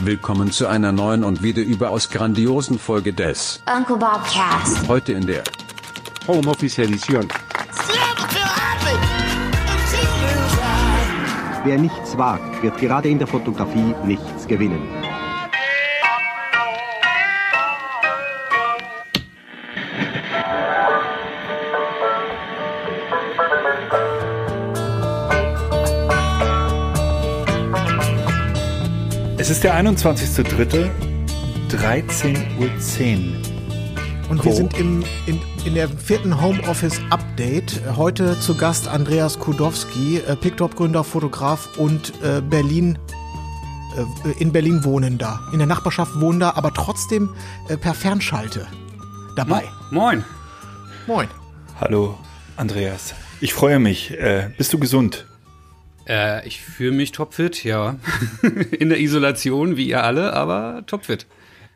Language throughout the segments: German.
Willkommen zu einer neuen und wieder überaus grandiosen Folge des Uncle Bob Cast. Heute in der Homeoffice Edition. Wer nichts wagt, wird gerade in der Fotografie nichts gewinnen. Es ist der 21.03. 13.10 Uhr. Und wir sind im, in, in der vierten Homeoffice Update. Heute zu Gast Andreas Kudowski, äh, Picktop-Gründer, Fotograf und äh, Berlin, äh, in Berlin wohnender. In der Nachbarschaft wohnender, aber trotzdem äh, per Fernschalte dabei. Moin. Moin. Hallo, Andreas. Ich freue mich. Äh, bist du gesund? Äh, ich fühle mich topfit, ja. In der Isolation, wie ihr alle, aber topfit.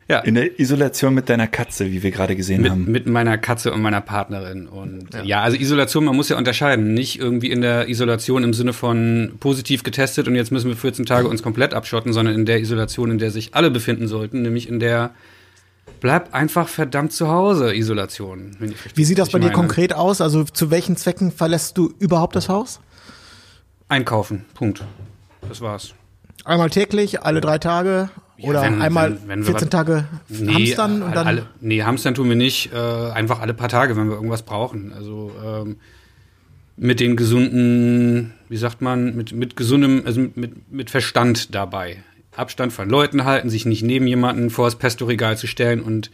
Ja. In der Isolation mit deiner Katze, wie wir gerade gesehen mit, haben. mit meiner Katze und meiner Partnerin. Und ja. ja. also Isolation, man muss ja unterscheiden. Nicht irgendwie in der Isolation im Sinne von positiv getestet und jetzt müssen wir 14 Tage uns komplett abschotten, sondern in der Isolation, in der sich alle befinden sollten, nämlich in der Bleib einfach verdammt zu Hause, Isolation. Wie sieht das bei dir konkret aus? Also zu welchen Zwecken verlässt du überhaupt das Haus? Einkaufen, Punkt. Das war's. Einmal täglich, alle drei Tage oder wenn, einmal wenn, wenn 14 Tage nee, hamstern und dann. Alle, nee, hamstern tun wir nicht. Äh, einfach alle paar Tage, wenn wir irgendwas brauchen. Also ähm, mit den gesunden, wie sagt man, mit, mit gesundem, also mit, mit Verstand dabei. Abstand von Leuten halten, sich nicht neben jemanden vor das Pesto-Regal zu stellen und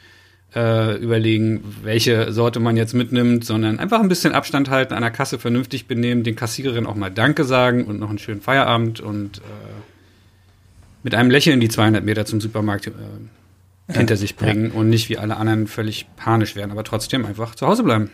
äh, überlegen, welche Sorte man jetzt mitnimmt, sondern einfach ein bisschen Abstand halten, an der Kasse vernünftig benehmen, den Kassiererinnen auch mal Danke sagen und noch einen schönen Feierabend und äh, mit einem Lächeln die 200 Meter zum Supermarkt äh, hinter sich bringen ja. und nicht wie alle anderen völlig panisch werden, aber trotzdem einfach zu Hause bleiben.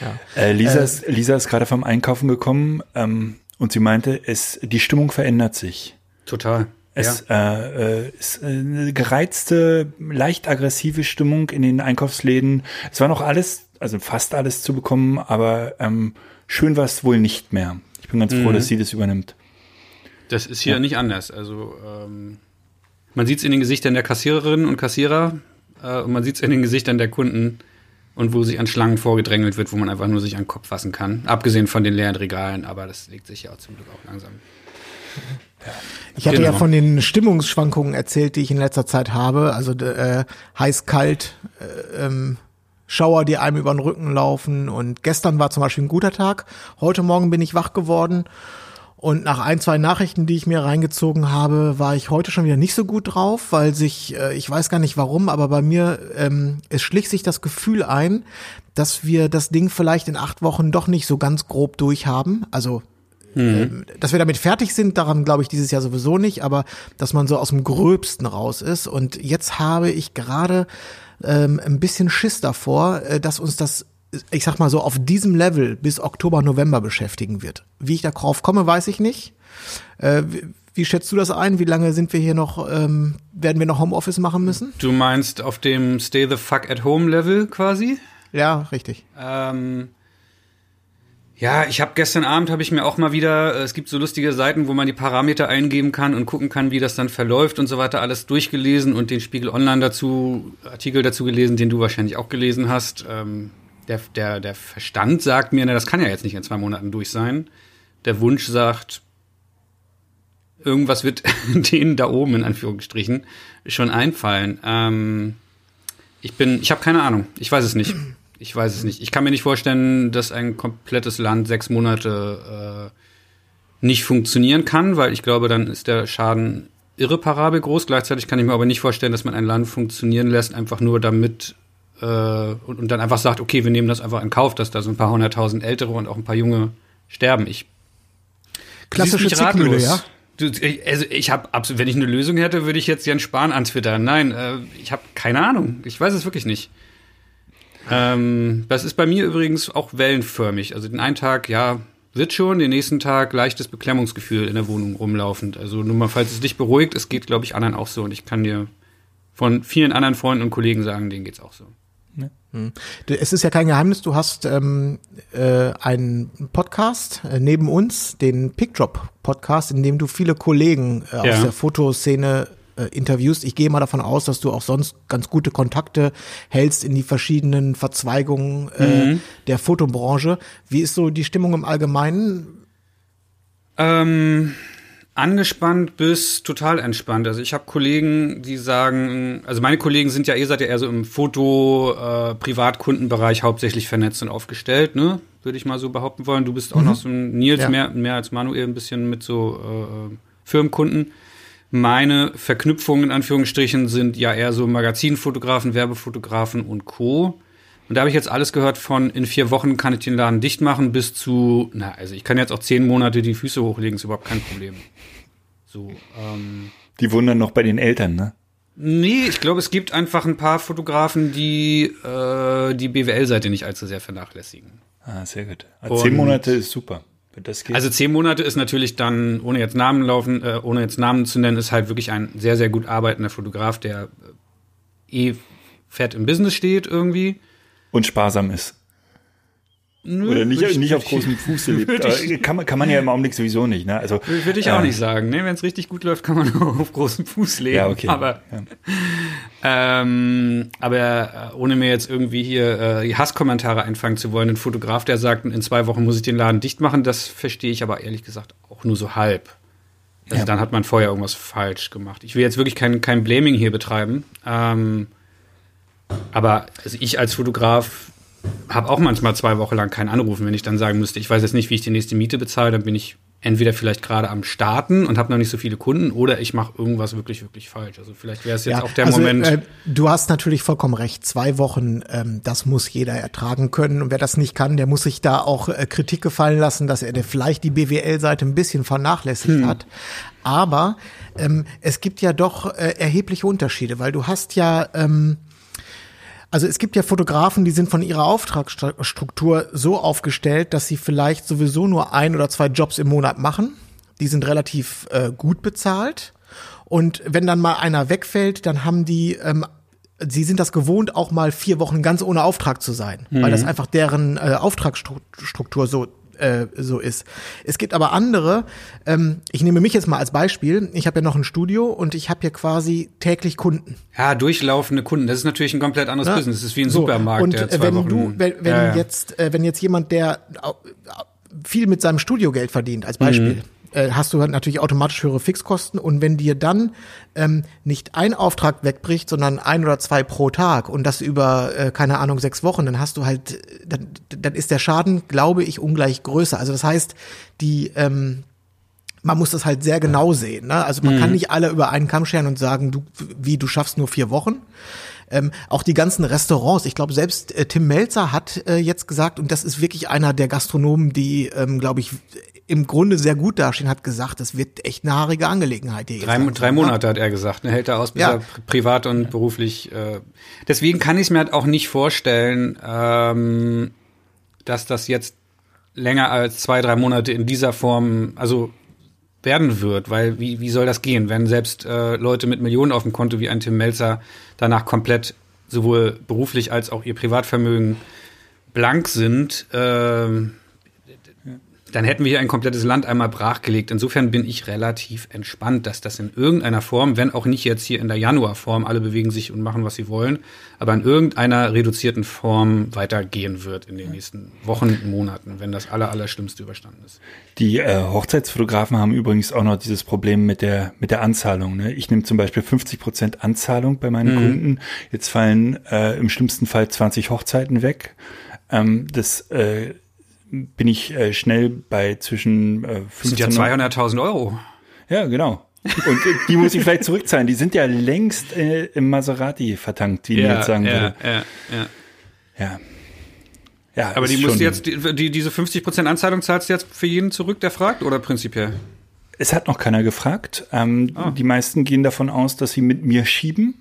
Ja. Äh, Lisa, ist, Lisa ist gerade vom Einkaufen gekommen ähm, und sie meinte, es, die Stimmung verändert sich. Total. Es ja. äh, ist eine gereizte, leicht aggressive Stimmung in den Einkaufsläden. Es war noch alles, also fast alles zu bekommen, aber ähm, schön war es wohl nicht mehr. Ich bin ganz froh, mhm. dass sie das übernimmt. Das ist hier ja. nicht anders. Also ähm, man sieht es in den Gesichtern der Kassiererinnen und Kassierer äh, und man sieht es in den Gesichtern der Kunden und wo sich an Schlangen vorgedrängelt wird, wo man einfach nur sich an den Kopf fassen kann. Abgesehen von den leeren Regalen, aber das legt sich ja auch zum Glück auch langsam. Ich hatte genau. ja von den Stimmungsschwankungen erzählt, die ich in letzter Zeit habe. Also äh, heiß, kalt, äh, ähm, Schauer, die einem über den Rücken laufen. Und gestern war zum Beispiel ein guter Tag. Heute Morgen bin ich wach geworden. Und nach ein, zwei Nachrichten, die ich mir reingezogen habe, war ich heute schon wieder nicht so gut drauf, weil sich, äh, ich weiß gar nicht warum, aber bei mir, ähm, es schlich sich das Gefühl ein, dass wir das Ding vielleicht in acht Wochen doch nicht so ganz grob durchhaben. Also Mhm. Dass wir damit fertig sind, daran glaube ich dieses Jahr sowieso nicht, aber dass man so aus dem Gröbsten raus ist. Und jetzt habe ich gerade ähm, ein bisschen Schiss davor, äh, dass uns das ich sag mal so, auf diesem Level bis Oktober, November beschäftigen wird. Wie ich darauf komme, weiß ich nicht. Äh, wie, wie schätzt du das ein? Wie lange sind wir hier noch, ähm, werden wir noch Homeoffice machen müssen? Du meinst auf dem Stay the fuck at home Level quasi? Ja, richtig. Ähm, ja, ich habe gestern Abend habe ich mir auch mal wieder, äh, es gibt so lustige Seiten, wo man die Parameter eingeben kann und gucken kann, wie das dann verläuft und so weiter, alles durchgelesen und den Spiegel Online dazu, Artikel dazu gelesen, den du wahrscheinlich auch gelesen hast. Ähm, der, der, der Verstand sagt mir, na, das kann ja jetzt nicht in zwei Monaten durch sein. Der Wunsch sagt, irgendwas wird denen da oben in Anführungsstrichen schon einfallen. Ähm, ich bin, ich habe keine Ahnung, ich weiß es nicht. Ich weiß es nicht. Ich kann mir nicht vorstellen, dass ein komplettes Land sechs Monate äh, nicht funktionieren kann, weil ich glaube, dann ist der Schaden irreparabel groß. Gleichzeitig kann ich mir aber nicht vorstellen, dass man ein Land funktionieren lässt, einfach nur damit äh, und, und dann einfach sagt, okay, wir nehmen das einfach in Kauf, dass da so ein paar hunderttausend Ältere und auch ein paar Junge sterben. Ich klassische Zickmühle, ja. Du, also ich habe absolut, wenn ich eine Lösung hätte, würde ich jetzt Jens Spahn antwittern. Nein, äh, ich habe keine Ahnung. Ich weiß es wirklich nicht. Ähm, das ist bei mir übrigens auch wellenförmig. Also den einen Tag, ja, wird schon, den nächsten Tag leichtes Beklemmungsgefühl in der Wohnung rumlaufend. Also nur mal, falls es dich beruhigt, es geht, glaube ich, anderen auch so. Und ich kann dir von vielen anderen Freunden und Kollegen sagen, denen geht's auch so. Ne? Hm. Es ist ja kein Geheimnis, du hast ähm, äh, einen Podcast äh, neben uns, den Pickdrop Podcast, in dem du viele Kollegen äh, aus Ja. der Fotoszene äh, interviewst. Ich gehe mal davon aus, dass du auch sonst ganz gute Kontakte hältst in die verschiedenen Verzweigungen äh, der Fotobranche. Wie ist so die Stimmung im Allgemeinen? Ähm, angespannt bis total entspannt. Also ich habe Kollegen, die sagen, also meine Kollegen sind ja, ihr seid ja eher so im Foto, äh, Privatkundenbereich hauptsächlich vernetzt und aufgestellt, ne? Würde ich mal so behaupten wollen. Du bist auch noch so ein Nils, Ja. mehr, mehr als Manuel, ein bisschen mit so äh, Firmenkunden. Meine Verknüpfungen in Anführungsstrichen sind ja eher so Magazinfotografen, Werbefotografen und Co. Und da habe ich jetzt alles gehört von in vier Wochen kann ich den Laden dicht machen bis zu, na, also ich kann jetzt auch zehn Monate die Füße hochlegen, ist überhaupt kein Problem. So, ähm, Die wundern noch bei den Eltern, ne? nee, ich glaube, es gibt einfach ein paar Fotografen, die äh, die BWL-Seite nicht allzu sehr vernachlässigen. Ah, sehr gut. Und- Zehn Monate ist super. Also zehn Monate ist natürlich dann, ohne jetzt Namen laufen, äh, ohne jetzt Namen zu nennen, ist halt wirklich ein sehr, sehr gut arbeitender Fotograf, der äh, eh fett im Business steht irgendwie. und sparsam ist. Nö, Oder nicht, ich- nicht auf großem Fuße lebt. ich- kann, man, kann man ja im Augenblick sowieso nicht. Ne? Also, Würde ich auch äh, nicht sagen. Ne? Wenn es richtig gut läuft, kann man auch auf großem Fuß leben. Ja, okay. Aber, Ja. ähm, aber äh, ohne mir jetzt irgendwie hier äh, Hasskommentare einfangen zu wollen, ein Fotograf, der sagt, in zwei Wochen muss ich den Laden dicht machen, das verstehe ich aber ehrlich gesagt auch nur so halb. Also Ja. dann hat man vorher irgendwas falsch gemacht. Ich will jetzt wirklich kein, kein Blaming hier betreiben. Ähm, aber also ich als Fotograf habe auch manchmal zwei Wochen lang keinen Anrufen, wenn ich dann sagen müsste, ich weiß jetzt nicht, wie ich die nächste Miete bezahle, dann bin ich entweder vielleicht gerade am Starten und habe noch nicht so viele Kunden oder ich mache irgendwas wirklich, wirklich falsch. Also vielleicht wäre es jetzt auch der also, Moment. Äh, du hast natürlich vollkommen recht. Zwei Wochen, ähm, das muss jeder ertragen können. Und wer das nicht kann, der muss sich da auch äh, Kritik gefallen lassen, dass er der vielleicht die BWL-Seite ein bisschen vernachlässigt Hm. hat. Aber ähm, es gibt ja doch äh, erhebliche Unterschiede, weil du hast ja ähm, also es gibt ja Fotografen, die sind von ihrer Auftragsstruktur so aufgestellt, dass sie vielleicht sowieso nur ein oder zwei Jobs im Monat machen. Die sind relativ äh, gut bezahlt. Und wenn dann mal einer wegfällt, dann haben die, ähm, sie sind das gewohnt, auch mal vier Wochen ganz ohne Auftrag zu sein, weil das einfach deren äh, Auftragsstruktur so äh, so ist. Es gibt aber andere, ähm, ich nehme mich jetzt mal als Beispiel, ich habe ja noch ein Studio und ich habe ja quasi täglich Kunden. ja, durchlaufende Kunden, das ist natürlich ein komplett anderes Ja. Business. Das ist wie ein So, Supermarkt, Und der zwei wenn Wochen. du, wenn, wenn ja, ja. jetzt, äh, wenn jetzt jemand, der viel mit seinem Studio Geld verdient, als Beispiel, Mhm. Äh, hast du halt natürlich automatisch höhere Fixkosten und wenn dir dann ähm, nicht ein Auftrag wegbricht, sondern ein oder zwei pro Tag und das über, äh, keine Ahnung, sechs Wochen, dann hast du halt, äh, dann, dann ist der Schaden, glaube ich, ungleich größer. Also das heißt, die, ähm, man muss das halt sehr genau sehen. Ne? Also man kann nicht alle über einen Kamm scheren und sagen, du, wie, du schaffst nur vier Wochen. Ähm, auch die ganzen Restaurants, ich glaube, selbst äh, Tim Melzer hat äh, jetzt gesagt, und das ist wirklich einer der Gastronomen, die, ähm, glaube ich, im Grunde sehr gut dastehen, hat gesagt, das wird echt eine haarige Angelegenheit hier. Drei, drei ne? Monate hat er gesagt, ne, hält er aus, bis Ja. er pri- privat und beruflich. Äh, deswegen kann ich es mir halt auch nicht vorstellen, ähm, dass das jetzt länger als zwei, drei Monate in dieser Form, also werden wird, weil wie, wie soll das gehen, wenn selbst äh, Leute mit Millionen auf dem Konto wie ein Tim Melzer danach komplett sowohl beruflich als auch ihr Privatvermögen blank sind, ähm, dann hätten wir hier ein komplettes Land einmal brachgelegt. Insofern bin ich relativ entspannt, dass das in irgendeiner Form, wenn auch nicht jetzt hier in der Januarform, alle bewegen sich und machen, was sie wollen, aber in irgendeiner reduzierten Form weitergehen wird in den nächsten Wochen, Monaten, wenn das aller, Allerschlimmste überstanden ist. Die äh, Hochzeitsfotografen haben übrigens auch noch dieses Problem mit der mit der Anzahlung. Ne? Ich nehme zum Beispiel 50 Prozent Anzahlung bei meinen Kunden. Jetzt fallen äh, im schlimmsten Fall 20 Hochzeiten weg. Ähm, das äh, bin ich äh, schnell bei zwischen äh, Das sind ja 15 200.000 Euro. Ja, genau. Und äh, die muss ich vielleicht zurückzahlen. Die sind ja längst äh, im Maserati vertankt, wie man jetzt sagen würde. ja, ja. Ja. Ja, Aber die musst jetzt, die, die, diese 50% Anzahlung zahlst du jetzt für jeden zurück, der fragt, oder prinzipiell? Es hat noch keiner gefragt. Ähm, Ah. Die meisten gehen davon aus, dass sie mit mir schieben.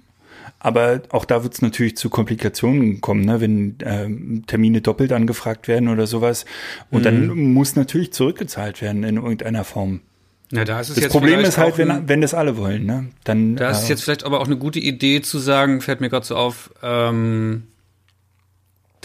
Aber auch da wird es natürlich zu Komplikationen kommen, ne? wenn ähm, Termine doppelt angefragt werden oder sowas. Und Mhm. dann muss natürlich zurückgezahlt werden in irgendeiner Form. Na, da ist es Das jetzt Problem ist halt, wenn, wenn das alle wollen. Ne? Dann, Da ist äh, jetzt vielleicht aber auch eine gute Idee zu sagen, fällt mir gerade so auf, ähm,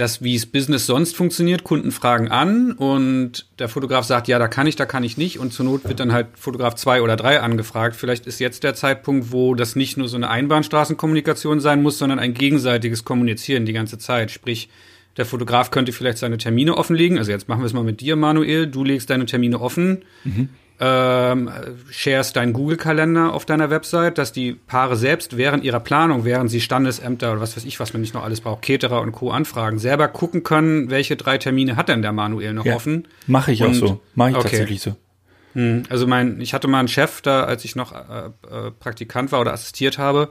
das, wie es Business sonst funktioniert. Kunden fragen an und der Fotograf sagt, ja, da kann ich, da kann ich nicht. Und zur Not wird dann halt Fotograf zwei oder drei angefragt. Vielleicht ist jetzt der Zeitpunkt, wo das nicht nur so eine Einbahnstraßenkommunikation sein muss, sondern ein gegenseitiges Kommunizieren die ganze Zeit. Sprich, der Fotograf könnte vielleicht seine Termine offenlegen. Also jetzt machen wir es mal mit dir, Manuel. Du legst deine Termine offen. Mhm ähm, sharest deinen Google-Kalender auf deiner Website, dass die Paare selbst während ihrer Planung, während sie Standesämter oder was weiß ich, was man nicht noch alles braucht, Keterer und Co. anfragen, selber gucken können, welche drei Termine hat denn der Manuel noch ja, offen. Mache ich und, auch so. Mache ich okay. tatsächlich so. Hm, also mein, ich hatte mal einen Chef da, als ich noch äh, äh, Praktikant war oder assistiert habe.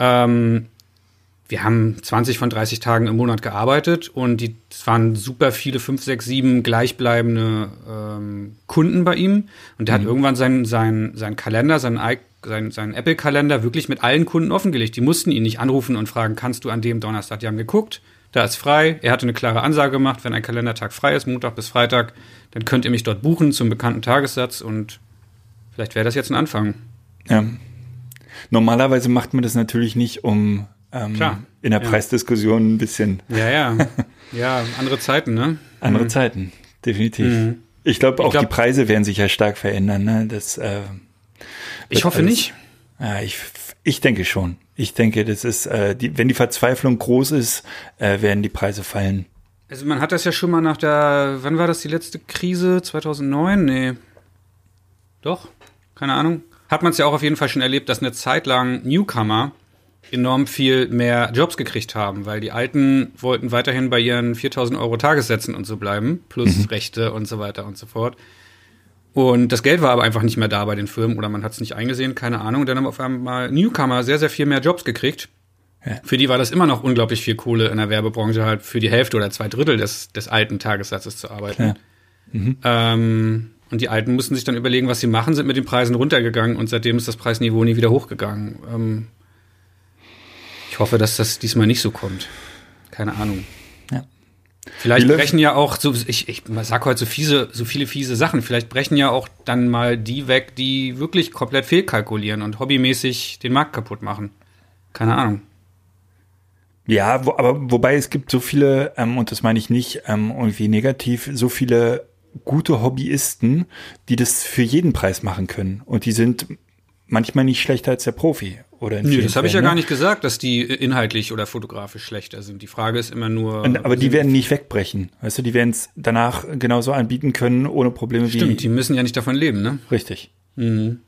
Ähm, wir haben 20 von 30 Tagen im Monat gearbeitet und die, es waren super viele, 5, 6, 7 gleichbleibende ähm, Kunden bei ihm. Und der mhm. hat irgendwann seinen sein, sein Kalender, seinen, sein, seinen Apple-Kalender wirklich mit allen Kunden offengelegt. Die mussten ihn nicht anrufen und fragen, kannst du an dem Donnerstag? Die haben geguckt, da ist frei. Er hatte eine klare Ansage gemacht, wenn ein Kalendertag frei ist, Montag bis Freitag, dann könnt ihr mich dort buchen zum bekannten Tagessatz und vielleicht wäre das jetzt ein Anfang. Ja. Normalerweise macht man das natürlich nicht, um ähm, Klar. in der ja. Preisdiskussion ein bisschen. Ja, ja. Ja, andere Zeiten, ne? Andere mhm. Zeiten, definitiv. Mhm. Ich glaube, auch glaub, die Preise werden sich ja stark verändern. Ne? Das, äh, ich hoffe alles, nicht. Ja, ich, ich denke schon. Ich denke, das ist, äh, die, wenn die Verzweiflung groß ist, äh, werden die Preise fallen. Also man hat das ja schon mal nach der, wann war das die letzte Krise? 2009? Nee. Doch? Keine Ahnung. Hat man es ja auch auf jeden Fall schon erlebt, dass eine Zeit lang Newcomer enorm viel mehr Jobs gekriegt haben, weil die Alten wollten weiterhin bei ihren 4000 Euro Tagessätzen und so bleiben, plus mhm. Rechte und so weiter und so fort. Und das Geld war aber einfach nicht mehr da bei den Firmen oder man hat es nicht eingesehen, keine Ahnung. Und dann haben auf einmal Newcomer sehr, sehr viel mehr Jobs gekriegt. Ja. Für die war das immer noch unglaublich viel Kohle in der Werbebranche, halt für die Hälfte oder zwei Drittel des, des alten Tagessatzes zu arbeiten. Mhm. Ähm, und die Alten mussten sich dann überlegen, was sie machen, sind mit den Preisen runtergegangen und seitdem ist das Preisniveau nie wieder hochgegangen. Ähm, ich hoffe, dass das diesmal nicht so kommt. Keine Ahnung. Ja. Vielleicht brechen ja auch so, ich, ich sag heute so fiese, so viele fiese Sachen. Vielleicht brechen ja auch dann mal die weg, die wirklich komplett fehlkalkulieren und hobbymäßig den Markt kaputt machen. Keine Ahnung. Ja, wo, aber wobei es gibt so viele, ähm, und das meine ich nicht ähm, irgendwie negativ, so viele gute Hobbyisten, die das für jeden Preis machen können. Und die sind manchmal nicht schlechter als der Profi. Oder in Nö, das habe ich ja gar nicht gesagt, dass die inhaltlich oder fotografisch schlechter sind. Die Frage ist immer nur. Und, aber die werden nicht wegbrechen. Weißt du, die werden es danach genauso anbieten können, ohne Probleme Stimmt, wie. Stimmt, die müssen ja nicht davon leben, ne? Richtig. Mhm.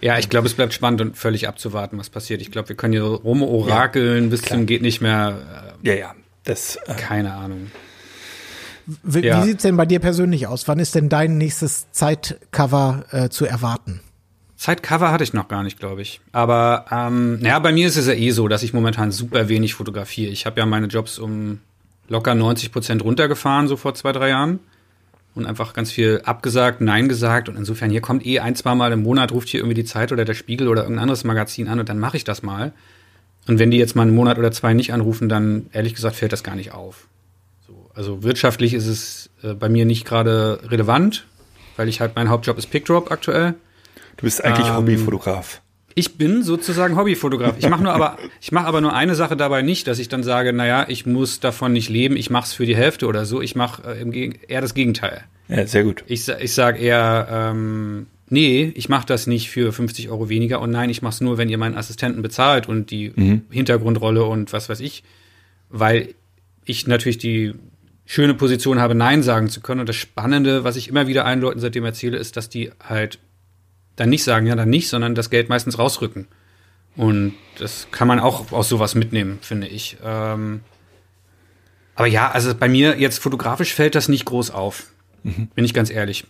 Ja, ich glaube, es bleibt spannend und völlig abzuwarten, was passiert. Ich glaube, wir können hier rumorakeln ja, bis klar. zum geht nicht mehr. Äh, ja, ja. Das, äh, keine Ahnung. Wie, ja. wie sieht's denn bei dir persönlich aus? Wann ist denn dein nächstes Zeitcover äh, zu erwarten? Sidecover hatte ich noch gar nicht, glaube ich. Aber ähm, naja, bei mir ist es ja eh so, dass ich momentan super wenig fotografiere. Ich habe ja meine Jobs um locker 90 Prozent runtergefahren, so vor zwei, drei Jahren. Und einfach ganz viel abgesagt, Nein gesagt. Und insofern, hier kommt eh ein, zwei Mal im Monat, ruft hier irgendwie die Zeit oder der Spiegel oder irgendein anderes Magazin an und dann mache ich das mal. Und wenn die jetzt mal einen Monat oder zwei nicht anrufen, dann ehrlich gesagt fällt das gar nicht auf. So, also wirtschaftlich ist es äh, bei mir nicht gerade relevant, weil ich halt mein Hauptjob ist Pickdrop aktuell. Du bist eigentlich ähm, Hobbyfotograf. Ich bin sozusagen Hobbyfotograf. Ich mache nur aber, ich mache aber nur eine Sache dabei nicht, dass ich dann sage, naja, ich muss davon nicht leben, ich mache es für die Hälfte oder so. Ich mache äh, eher das Gegenteil. Ja, sehr gut. Ich, ich sage eher, ähm, nee, ich mache das nicht für 50 Euro weniger und nein, ich mache es nur, wenn ihr meinen Assistenten bezahlt und die mhm. Hintergrundrolle und was weiß ich, weil ich natürlich die schöne Position habe, Nein sagen zu können. Und das Spannende, was ich immer wieder allen Leuten seitdem erzähle, ist, dass die halt dann nicht sagen, ja, dann nicht, sondern das Geld meistens rausrücken. Und das kann man auch aus sowas mitnehmen, finde ich. Ähm, aber ja, also bei mir jetzt fotografisch fällt das nicht groß auf. Mhm. Bin ich ganz ehrlich.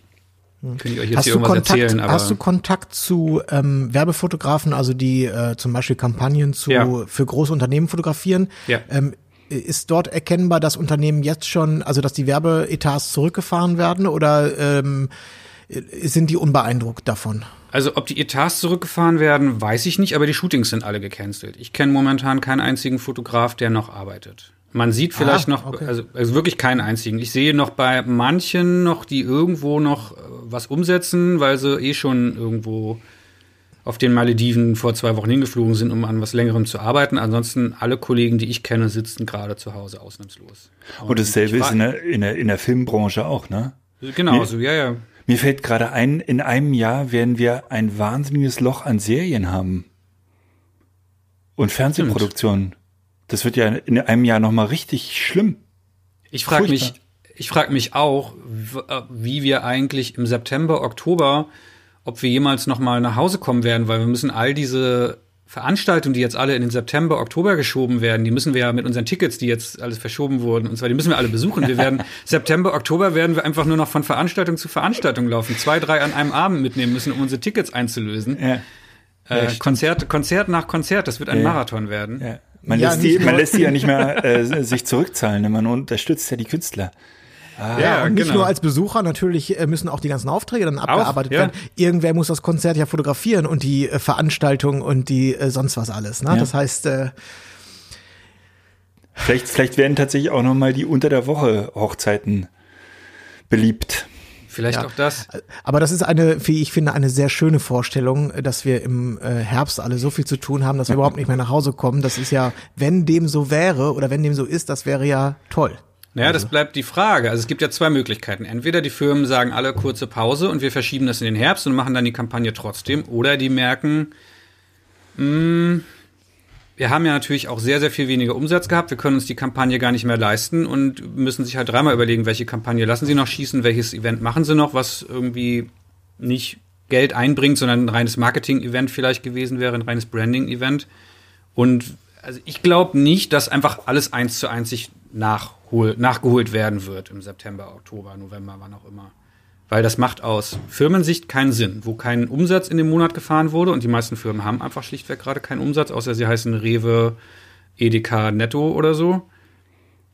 Mhm. Könnte ich euch jetzt hast hier irgendwas Kontakt, erzählen. Aber hast du Kontakt zu ähm, Werbefotografen, also die äh, zum Beispiel Kampagnen zu, ja. für große Unternehmen fotografieren? Ja. Ähm, ist dort erkennbar, dass Unternehmen jetzt schon, also dass die Werbeetats zurückgefahren werden oder ähm, sind die unbeeindruckt davon? Also ob die Etats zurückgefahren werden, weiß ich nicht, aber die Shootings sind alle gecancelt. Ich kenne momentan keinen einzigen Fotograf, der noch arbeitet. Man sieht vielleicht ah, noch, okay. also, also wirklich keinen einzigen. Ich sehe noch bei manchen noch, die irgendwo noch äh, was umsetzen, weil sie eh schon irgendwo auf den Malediven vor zwei Wochen hingeflogen sind, um an was längerem zu arbeiten. Ansonsten alle Kollegen, die ich kenne, sitzen gerade zu Hause ausnahmslos. Und dasselbe ist in der, in, der, in der Filmbranche auch, ne? Genau, so, ja, ja. Mir fällt gerade ein, in einem Jahr werden wir ein wahnsinniges Loch an Serien haben. Und Fernsehproduktionen. Das wird ja in einem Jahr nochmal richtig schlimm. Ich frage mich, ich frage mich auch, äh, wie wir eigentlich im September, Oktober, ob wir jemals noch mal nach Hause kommen werden, weil wir müssen all diese Veranstaltungen, die jetzt alle in den September, Oktober geschoben werden, die müssen wir ja mit unseren Tickets, die jetzt alles verschoben wurden, und zwar die müssen wir alle besuchen. Wir werden September, Oktober werden wir einfach nur noch von Veranstaltung zu Veranstaltung laufen, zwei, drei an einem Abend mitnehmen müssen, um unsere Tickets einzulösen. Ja. Äh, Konzert, Konzert nach Konzert, das wird ein ja. Marathon werden. Ja. Man, ja, lässt die, man lässt die ja nicht mehr äh, sich zurückzahlen, ne? man unterstützt ja die Künstler. Ah, ja, und nicht genau. nur als Besucher, natürlich äh, müssen auch die ganzen Aufträge dann abgearbeitet auch, ja. werden. Irgendwer muss das Konzert ja fotografieren und die äh, Veranstaltung und die äh, sonst was alles. Ne? Ja. Das heißt, äh, vielleicht, vielleicht werden tatsächlich auch noch mal die unter der Woche Hochzeiten beliebt. Vielleicht ja. auch das. Aber das ist eine, wie ich finde, eine sehr schöne Vorstellung, dass wir im äh, Herbst alle so viel zu tun haben, dass wir überhaupt nicht mehr nach Hause kommen. Das ist ja, wenn dem so wäre oder wenn dem so ist, das wäre ja toll. Naja, also. das bleibt die Frage. Also es gibt ja zwei Möglichkeiten. Entweder die Firmen sagen alle kurze Pause und wir verschieben das in den Herbst und machen dann die Kampagne trotzdem. Oder die merken, mh, hm, wir haben ja natürlich auch sehr, sehr viel weniger Umsatz gehabt. Wir können uns die Kampagne gar nicht mehr leisten und müssen sich halt dreimal überlegen, welche Kampagne lassen sie noch schießen, welches Event machen sie noch, was irgendwie nicht Geld einbringt, sondern ein reines Marketing-Event vielleicht gewesen wäre, ein reines Branding-Event. Und also ich glaube nicht, dass einfach alles eins zu eins sich nachhol nachgeholt werden wird im September, Oktober, November, wann auch immer. Weil das macht aus Firmensicht keinen Sinn, wo kein Umsatz in dem Monat gefahren wurde und die meisten Firmen haben einfach schlichtweg gerade keinen Umsatz, außer sie heißen Rewe, Edeka, Netto oder so.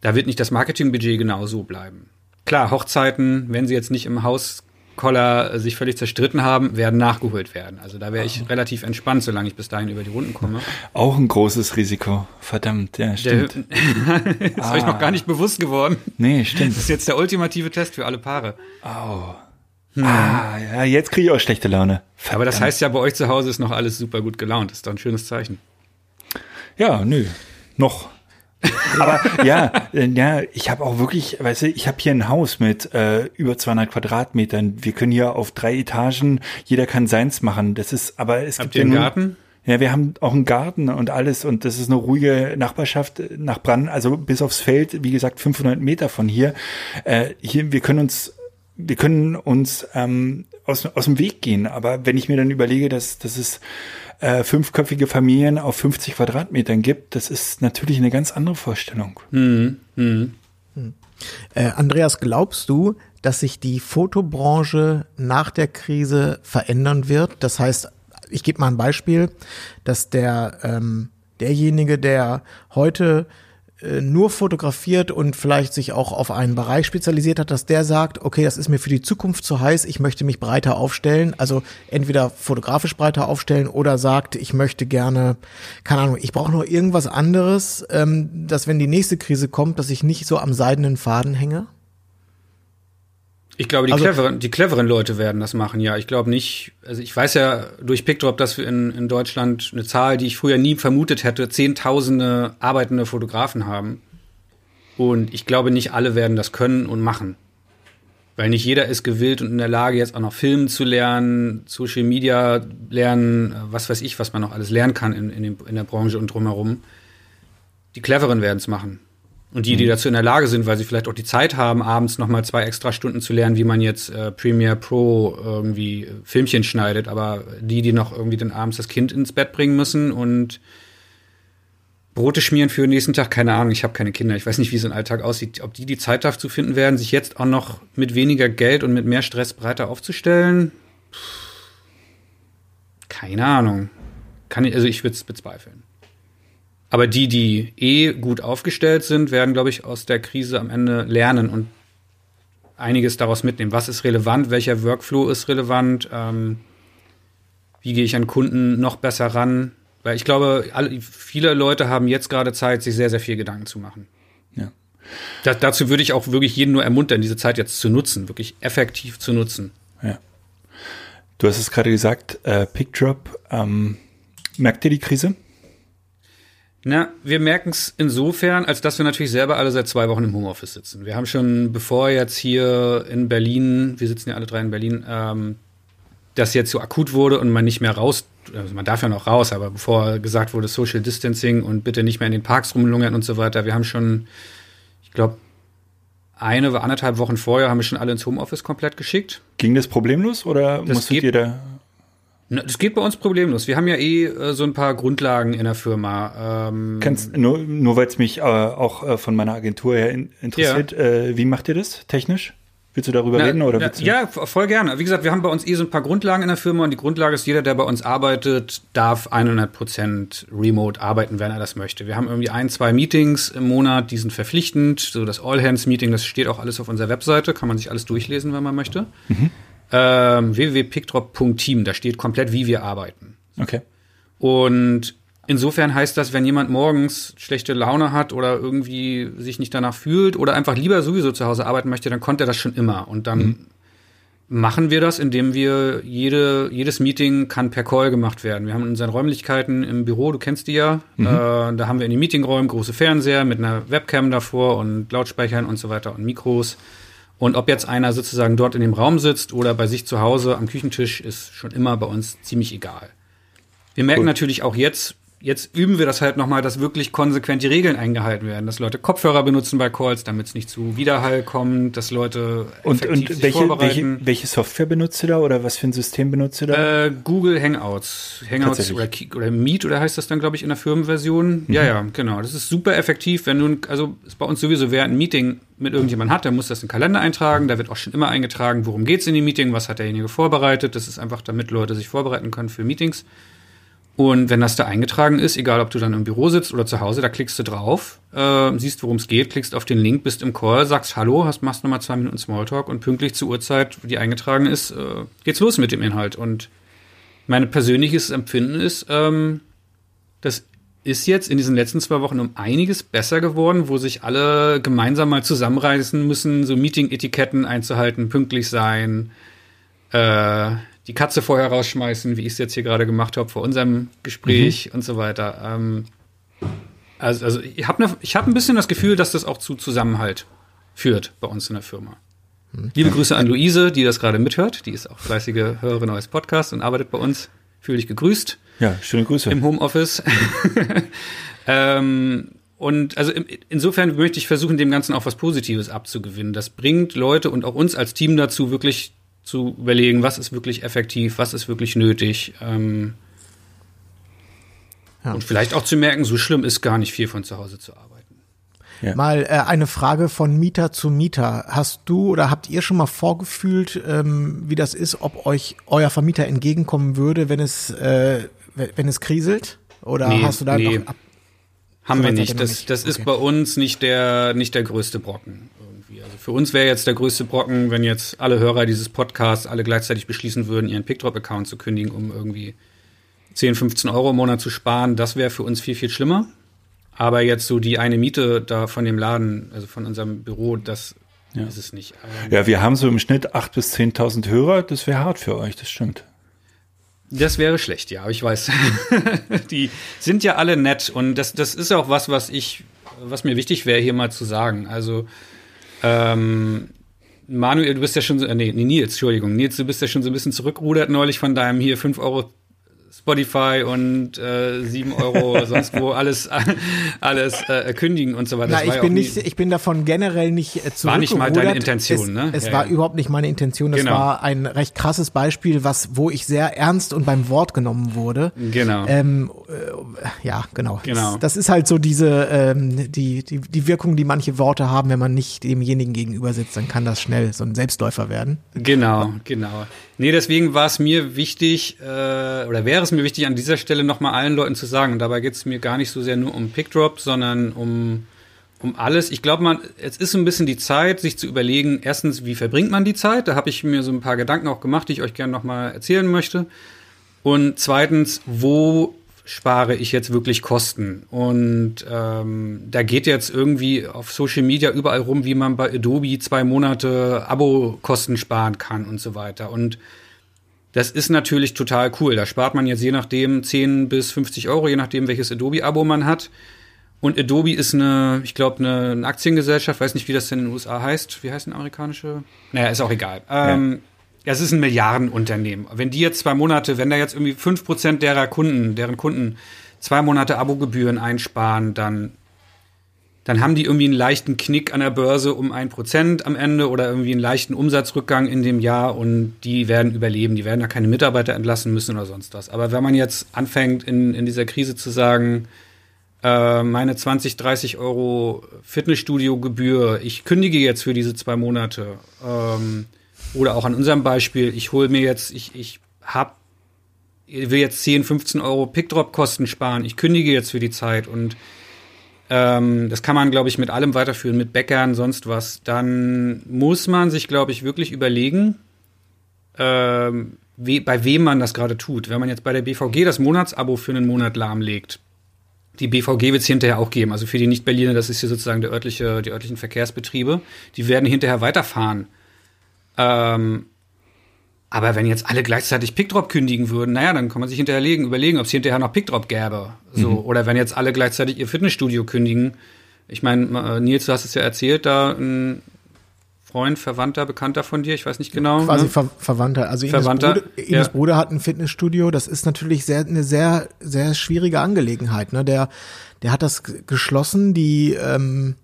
Da wird nicht das Marketingbudget genau so bleiben. Klar, Hochzeiten, wenn sie jetzt nicht im Haus Koller sich völlig zerstritten haben, werden nachgeholt werden. Also da wäre ich relativ entspannt, solange ich bis dahin über die Runden komme. Auch ein großes Risiko. Verdammt, ja, stimmt. Der, ist ah. euch noch gar nicht bewusst geworden. Nee, stimmt. Das ist jetzt der ultimative Test für alle Paare. Oh. Hm. Ah, ja, jetzt kriege ich auch schlechte Laune. Verdammt. Aber das heißt ja, bei euch zu Hause ist noch alles super gut gelaunt. Das ist doch ein schönes Zeichen. Ja, nö. Noch. Aber ja, äh, ja, ich habe auch wirklich, weißt du, ich habe hier ein Haus mit äh, über 200 Quadratmetern. Wir können hier auf drei Etagen, jeder kann seins machen. Das ist, aber es Habt gibt ihr einen Garten? Ja, wir haben auch einen Garten und alles und das ist eine ruhige Nachbarschaft nach Brand, also bis aufs Feld, wie gesagt, 500 Meter von hier. Äh, hier, wir können uns, wir können uns ähm, aus, aus dem Weg gehen. Aber wenn ich mir dann überlege, dass, dass es äh, fünfköpfige Familien auf 50 Quadratmetern gibt, das ist natürlich eine ganz andere Vorstellung. Mhm. Mhm. Äh, Andreas, glaubst du, dass sich die Fotobranche nach der Krise verändern wird? Das heißt, ich gebe mal ein Beispiel, dass der ähm, derjenige, der heute nur fotografiert und vielleicht sich auch auf einen Bereich spezialisiert hat, dass der sagt, okay, das ist mir für die Zukunft zu heiß, ich möchte mich breiter aufstellen, also entweder fotografisch breiter aufstellen oder sagt, ich möchte gerne, keine Ahnung, ich brauche noch irgendwas anderes, ähm, dass wenn die nächste Krise kommt, dass ich nicht so am seidenen Faden hänge? Ich glaube, die, also, cleveren, die cleveren Leute werden das machen, ja. Ich glaube nicht, also ich weiß ja durch Pictodrop, dass wir in, in Deutschland eine Zahl, die ich früher nie vermutet hätte, zehntausende arbeitende Fotografen haben. Und ich glaube, nicht alle werden das können und machen. Weil nicht jeder ist gewillt und in der Lage, jetzt auch noch Filmen zu lernen, Social Media lernen, was weiß ich, was man noch alles lernen kann in, in, dem, in der Branche und drumherum. Die Cleveren werden es machen. Und die, die mhm. dazu in der Lage sind, weil sie vielleicht auch die Zeit haben, abends nochmal zwei extra Stunden zu lernen, wie man jetzt äh, Premiere Pro irgendwie äh, Filmchen schneidet, aber die, die noch irgendwie dann abends das Kind ins Bett bringen müssen und Brote schmieren für den nächsten Tag, keine Ahnung, ich habe keine Kinder, ich weiß nicht, wie so ein Alltag aussieht, ob die die Zeit dazu finden werden, sich jetzt auch noch mit weniger Geld und mit mehr Stress breiter aufzustellen. Keine Ahnung. Kann ich, also ich würde es bezweifeln. Aber die, die eh gut aufgestellt sind, werden, glaube ich, aus der Krise am Ende lernen und einiges daraus mitnehmen. Was ist relevant? Welcher Workflow ist relevant? Ähm, wie gehe ich an Kunden noch besser ran? Weil ich glaube, alle, viele Leute haben jetzt gerade Zeit, sich sehr, sehr viel Gedanken zu machen. Ja. Da, dazu würde ich auch wirklich jeden nur ermuntern, diese Zeit jetzt zu nutzen, wirklich effektiv zu nutzen. Ja. Du hast es gerade gesagt, äh, PickDrop. Ähm, merkt ihr die Krise? Na, wir merken es insofern, als dass wir natürlich selber alle seit zwei Wochen im Homeoffice sitzen. Wir haben schon, bevor jetzt hier in Berlin, wir sitzen ja alle drei in Berlin, ähm, das jetzt so akut wurde und man nicht mehr raus, also man darf ja noch raus, aber bevor gesagt wurde Social Distancing und bitte nicht mehr in den Parks rumlungern und so weiter, wir haben schon, ich glaube, eine oder anderthalb Wochen vorher haben wir schon alle ins Homeoffice komplett geschickt. Ging das problemlos oder Das musstet geht- ihr da? Das geht bei uns problemlos. Wir haben ja eh äh, so ein paar Grundlagen in der Firma. Ähm, Kannst, nur nur weil es mich äh, auch äh, von meiner Agentur her in, interessiert, äh, wie macht ihr das technisch? Willst du darüber Na, reden oder na, willst du? Ja, voll gerne. Wie gesagt, wir haben bei uns eh so ein paar Grundlagen in der Firma und die Grundlage ist, jeder, der bei uns arbeitet, darf 100% remote arbeiten, wenn er das möchte. Wir haben irgendwie ein, zwei Meetings im Monat, die sind verpflichtend. So das All-Hands-Meeting, das steht auch alles auf unserer Webseite, kann man sich alles durchlesen, wenn man möchte. Ähm, www.pickdrop.team, da steht komplett, wie wir arbeiten. Okay. Und insofern heißt das, wenn jemand morgens schlechte Laune hat oder irgendwie sich nicht danach fühlt oder einfach lieber sowieso zu Hause arbeiten möchte, dann konnte er das schon immer. Und dann machen wir das, indem wir jede, jedes Meeting kann per Call gemacht werden. Wir haben in unseren Räumlichkeiten im Büro, du kennst die ja, äh, da haben wir in den Meetingräumen große Fernseher mit einer Webcam davor und Lautsprechern und so weiter und Mikros. Und ob jetzt einer sozusagen dort in dem Raum sitzt oder bei sich zu Hause am Küchentisch, ist schon immer bei uns ziemlich egal. Wir merken Cool. natürlich auch jetzt, jetzt üben wir das halt nochmal, dass wirklich konsequent die Regeln eingehalten werden, dass Leute Kopfhörer benutzen bei Calls, damit es nicht zu Widerhall kommt, dass Leute Und, effektiv und sich welche, vorbereiten. welche, welche Software benutzt ihr da oder was für ein System benutzt ihr da? Äh, Google Hangouts. Hangouts oder, oder Meet oder heißt das dann, glaube ich, in der Firmenversion. Ja, ja, genau. Das ist super effektiv, wenn du, also ist bei uns sowieso, wer ein Meeting mit irgendjemand hat, der muss das in den Kalender eintragen. Da wird auch schon immer eingetragen, worum geht's in dem Meeting, was hat derjenige vorbereitet. Das ist einfach, damit Leute sich vorbereiten können für Meetings. Und wenn das da eingetragen ist, egal ob du dann im Büro sitzt oder zu Hause, da klickst du drauf, äh, siehst, worum es geht, klickst auf den Link, bist im Call, sagst Hallo, hast, machst nochmal zwei Minuten Smalltalk und pünktlich zur Uhrzeit, die eingetragen ist, äh, geht's los mit dem Inhalt. Und mein persönliches Empfinden ist, ähm, das ist jetzt in diesen letzten zwei Wochen um einiges besser geworden, wo sich alle gemeinsam mal zusammenreißen müssen, so Meeting-Etiketten einzuhalten, pünktlich sein, äh, die Katze vorher rausschmeißen, wie ich es jetzt hier gerade gemacht habe vor unserem Gespräch und so weiter. Ähm, also, also ich habe ne, ich hab ein bisschen das Gefühl, dass das auch zu Zusammenhalt führt bei uns in der Firma. Liebe Grüße an Luise, die das gerade mithört. Die ist auch fleißige Hörerin eures Podcasts und arbeitet bei uns. Fühl dich gegrüßt ja, schöne Grüße. im Homeoffice. ähm, und also insofern möchte ich versuchen, dem Ganzen auch was Positives abzugewinnen. Das bringt Leute und auch uns als Team dazu, wirklich zu überlegen, was ist wirklich effektiv, was ist wirklich nötig. Ähm, Ja. Und vielleicht auch zu merken, so schlimm ist gar nicht viel von zu Hause zu arbeiten. Ja. Mal äh, eine Frage von Mieter zu Mieter. Hast du oder habt ihr schon mal vorgefühlt, ähm, wie das ist, ob euch euer Vermieter entgegenkommen würde, wenn es, äh, wenn es kriselt? Oder Nee, hast du da nee. noch ab Haben So wir nicht. Das, nicht. das ist Okay. bei uns nicht der, nicht der größte Brocken. Also für uns wäre jetzt der größte Brocken, wenn jetzt alle Hörer dieses Podcasts alle gleichzeitig beschließen würden, ihren Pickdrop-Account zu kündigen, um irgendwie 10, 15 Euro im Monat zu sparen. Das wäre für uns viel, viel schlimmer. Aber jetzt so die eine Miete da von dem Laden, also von unserem Büro, das Ja. ist es nicht. Ähm, Ja, wir haben so im Schnitt 8.000 bis 10.000 Hörer. Das wäre hart für euch, das stimmt. Das wäre schlecht, ja, aber ich weiß. die sind ja alle nett und das, das ist auch was, was ich, was mir wichtig wäre, hier mal zu sagen. Also, ähm, Manuel, du bist ja schon so, äh, nee, nee, Nils, Entschuldigung, Nils, du bist ja schon so ein bisschen zurückrudert neulich von deinem hier 5 Euro Spotify und äh, 7 Euro sonst wo alles, alles äh, kündigen und so weiter. Na, ich bin nicht, ich bin davon generell nicht äh, War nicht mal deine. Intention, es, ne? Es Ja, war ja. überhaupt nicht meine Intention. Das Genau. war ein recht krasses Beispiel, was, wo ich sehr ernst und beim Wort genommen wurde. Genau. Ähm, äh, ja, genau. Genau. Das, das ist halt so diese, ähm, die, die, die Wirkung, die manche Worte haben, wenn man nicht demjenigen gegenüber sitzt, dann kann das schnell so ein Selbstläufer werden. Genau, genau. Nee, deswegen war es mir wichtig, äh, oder wäre es mir wichtig, an dieser Stelle nochmal allen Leuten zu sagen, und dabei geht es mir gar nicht so sehr nur um Pickdrop, sondern um, um alles. Ich glaube, man, es ist so ein bisschen die Zeit, sich zu überlegen, erstens, wie verbringt man die Zeit? Da habe ich mir so ein paar Gedanken auch gemacht, die ich euch gerne nochmal erzählen möchte. Und zweitens, wo spare ich jetzt wirklich Kosten? Und ähm, da geht jetzt irgendwie auf Social Media überall rum, wie man bei Adobe zwei Monate Abo-Kosten sparen kann und so weiter. Und Das ist natürlich total cool. Da spart man jetzt je nachdem 10 bis 50 Euro, je nachdem, welches Adobe-Abo man hat. Und Adobe ist eine, ich glaube, eine, eine Aktiengesellschaft, weiß nicht, wie das denn in den USA heißt. Wie heißt eine amerikanische? Naja, ist auch egal. Ähm, ja. Es ist ein Milliardenunternehmen. Wenn die jetzt zwei Monate, wenn da jetzt irgendwie fünf Prozent derer Kunden, deren Kunden zwei Monate Abogebühren einsparen, dann dann haben die irgendwie einen leichten Knick an der Börse um ein Prozent am Ende oder irgendwie einen leichten Umsatzrückgang in dem Jahr und die werden überleben. Die werden da keine Mitarbeiter entlassen müssen oder sonst was. Aber wenn man jetzt anfängt, in, in dieser Krise zu sagen, äh, meine 20, 30 Euro Fitnessstudio-Gebühr, ich kündige jetzt für diese zwei Monate, ähm, oder auch an unserem Beispiel, ich hole mir jetzt, ich, ich hab, ich will jetzt 10, 15 Euro Pickdrop-Kosten sparen, ich kündige jetzt für die Zeit und ähm, das kann man, glaube ich, mit allem weiterführen, mit Bäckern, sonst was. Dann muss man sich, glaube ich, wirklich überlegen, ähm, we bei wem man das gerade tut. Wenn man jetzt bei der BVG das Monatsabo für einen Monat lahmlegt, die BVG wird es hinterher auch geben. Also für die Nicht-Berliner, das ist hier sozusagen der örtliche, die örtlichen Verkehrsbetriebe, die werden hinterher weiterfahren. Ähm, aber wenn jetzt alle gleichzeitig Pickdrop kündigen würden, naja, dann kann man sich hinterher überlegen, ob es hinterher noch Pickdrop gäbe. So, mhm. oder wenn jetzt alle gleichzeitig ihr Fitnessstudio kündigen. Ich meine, äh, Nils, du hast es ja erzählt, da ein Freund, Verwandter, Bekannter von dir, ich weiß nicht genau. Quasi ne? Ver Verwandter. Also Ines, Verwandter, Bruder, Ines ja. Bruder hat ein Fitnessstudio. Das ist natürlich sehr, eine sehr, sehr schwierige Angelegenheit. Ne? Der, der hat das geschlossen. Die ähm,